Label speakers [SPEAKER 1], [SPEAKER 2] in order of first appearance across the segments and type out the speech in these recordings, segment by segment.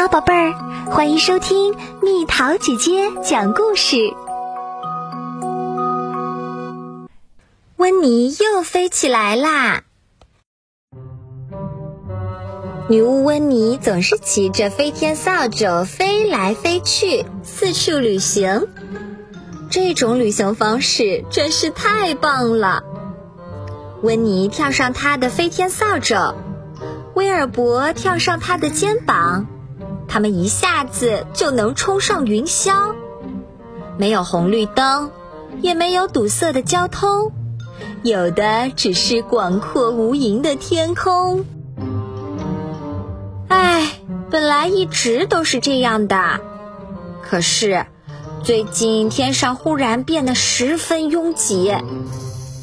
[SPEAKER 1] 好，宝贝儿，欢迎收听蜜桃姐姐讲故事。
[SPEAKER 2] 温妮又飞起来啦！女巫温妮总是骑着飞天扫帚飞来飞去，四处旅行。这种旅行方式真是太棒了。温妮跳上她的飞天扫帚，威尔伯跳上他的肩膀。他们一下子就能冲上云霄，没有红绿灯，也没有堵塞的交通，有的只是广阔无垠的天空。唉，本来一直都是这样的，可是最近天上忽然变得十分拥挤。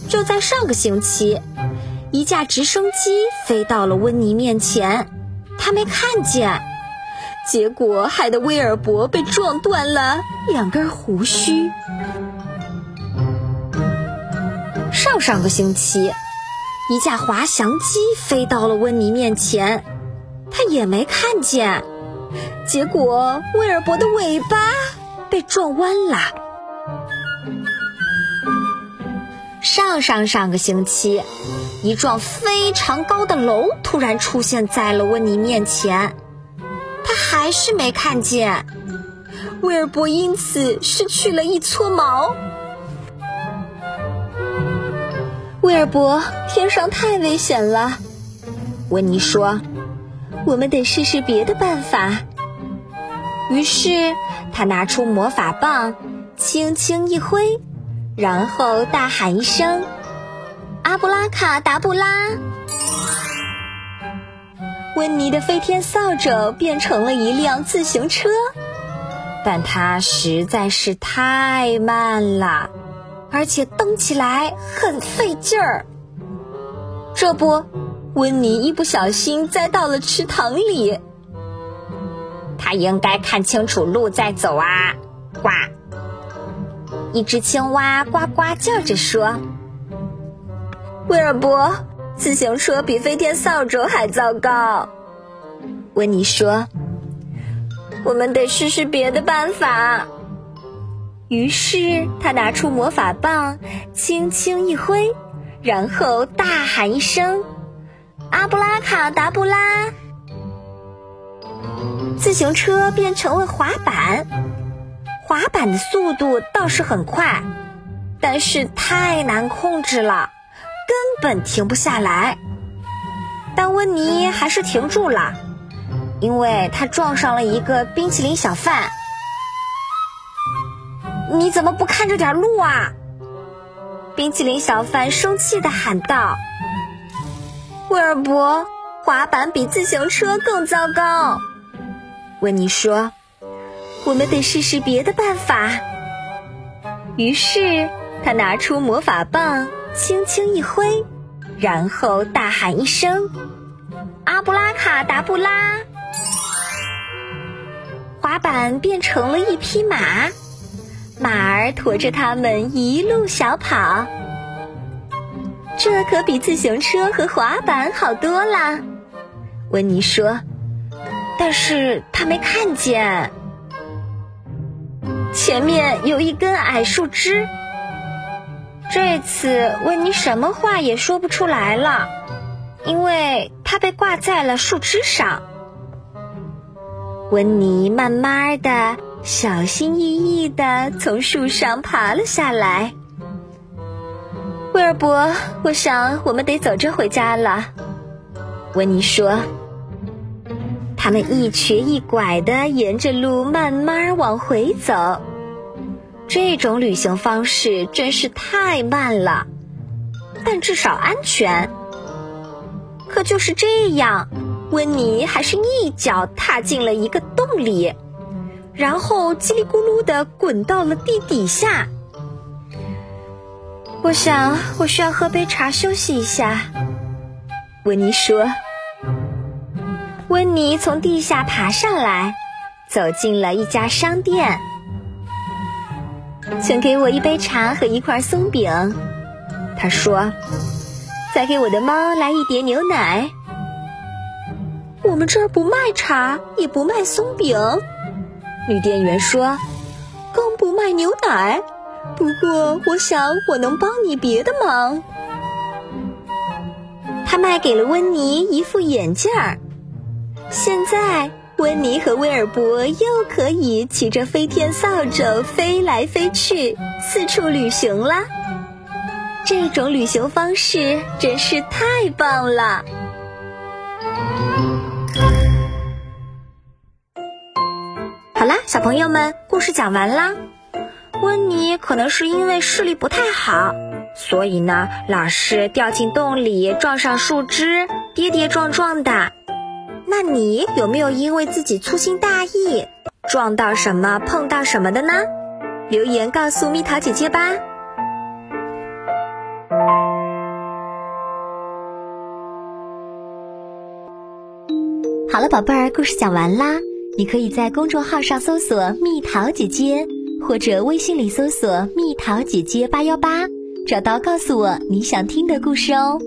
[SPEAKER 2] 就在上个星期，一架直升机飞到了温妮面前，他没看见。结果害得威尔伯被撞断了两根胡须。上上个星期，一架滑翔机飞到了温妮面前，他也没看见。结果威尔伯的尾巴被撞弯了。上上上个星期，一幢非常高的楼突然出现在了温妮面前。他还是没看见，威尔伯因此失去了一撮毛。威尔伯，天上太危险了，温妮说：“我们得试试别的办法。”于是他拿出魔法棒，轻轻一挥，然后大喊一声：“阿布拉卡达布拉！”温妮的飞天扫帚变成了一辆自行车，但它实在是太慢了，而且蹬起来很费劲儿。这不，温妮一不小心栽到了池塘里。他应该看清楚路再走啊！呱！一只青蛙呱呱叫着说：“威尔伯。”自行车比飞天扫帚还糟糕，温妮说：“我们得试试别的办法。”于是他拿出魔法棒，轻轻一挥，然后大喊一声：“阿布拉卡达布拉！”自行车变成了滑板，滑板的速度倒是很快，但是太难控制了。根本停不下来，但温妮还是停住了，因为他撞上了一个冰淇淋小贩。你怎么不看着点路啊？冰淇淋小贩生气的喊道：“威尔伯，滑板比自行车更糟糕。”温妮说：“我们得试试别的办法。”于是他拿出魔法棒。轻轻一挥，然后大喊一声：“阿布拉卡达布拉！”滑板变成了一匹马，马儿驮着他们一路小跑。这可比自行车和滑板好多了，温妮说。但是他没看见，前面有一根矮树枝。这次温妮什么话也说不出来了，因为它被挂在了树枝上。温妮慢慢的、小心翼翼的从树上爬了下来。威尔伯，我想我们得走着回家了。温妮说。他们一瘸一拐的沿着路慢慢往回走。这种旅行方式真是太慢了，但至少安全。可就是这样，温妮还是一脚踏进了一个洞里，然后叽里咕噜的滚到了地底下。我想，我需要喝杯茶休息一下。温妮说。温妮从地下爬上来，走进了一家商店。请给我一杯茶和一块松饼，他说。再给我的猫来一碟牛奶。我们这儿不卖茶，也不卖松饼。女店员说：“更不卖牛奶。不过，我想我能帮你别的忙。”他卖给了温妮一副眼镜儿。现在，温妮和威尔伯又可以骑着飞天扫帚飞来飞去，四处旅行啦。这种旅行方式真是太棒了。小朋友们，故事讲完啦。温妮可能是因为视力不太好，所以呢，老是掉进洞里，撞上树枝，跌跌撞撞的。那你有没有因为自己粗心大意，撞到什么、碰到什么的呢？留言告诉蜜桃姐姐吧。
[SPEAKER 1] 好了，宝贝儿，故事讲完啦。你可以在公众号上搜索“蜜桃姐姐”，或者微信里搜索“蜜桃姐姐八幺八”，找到告诉我你想听的故事哦。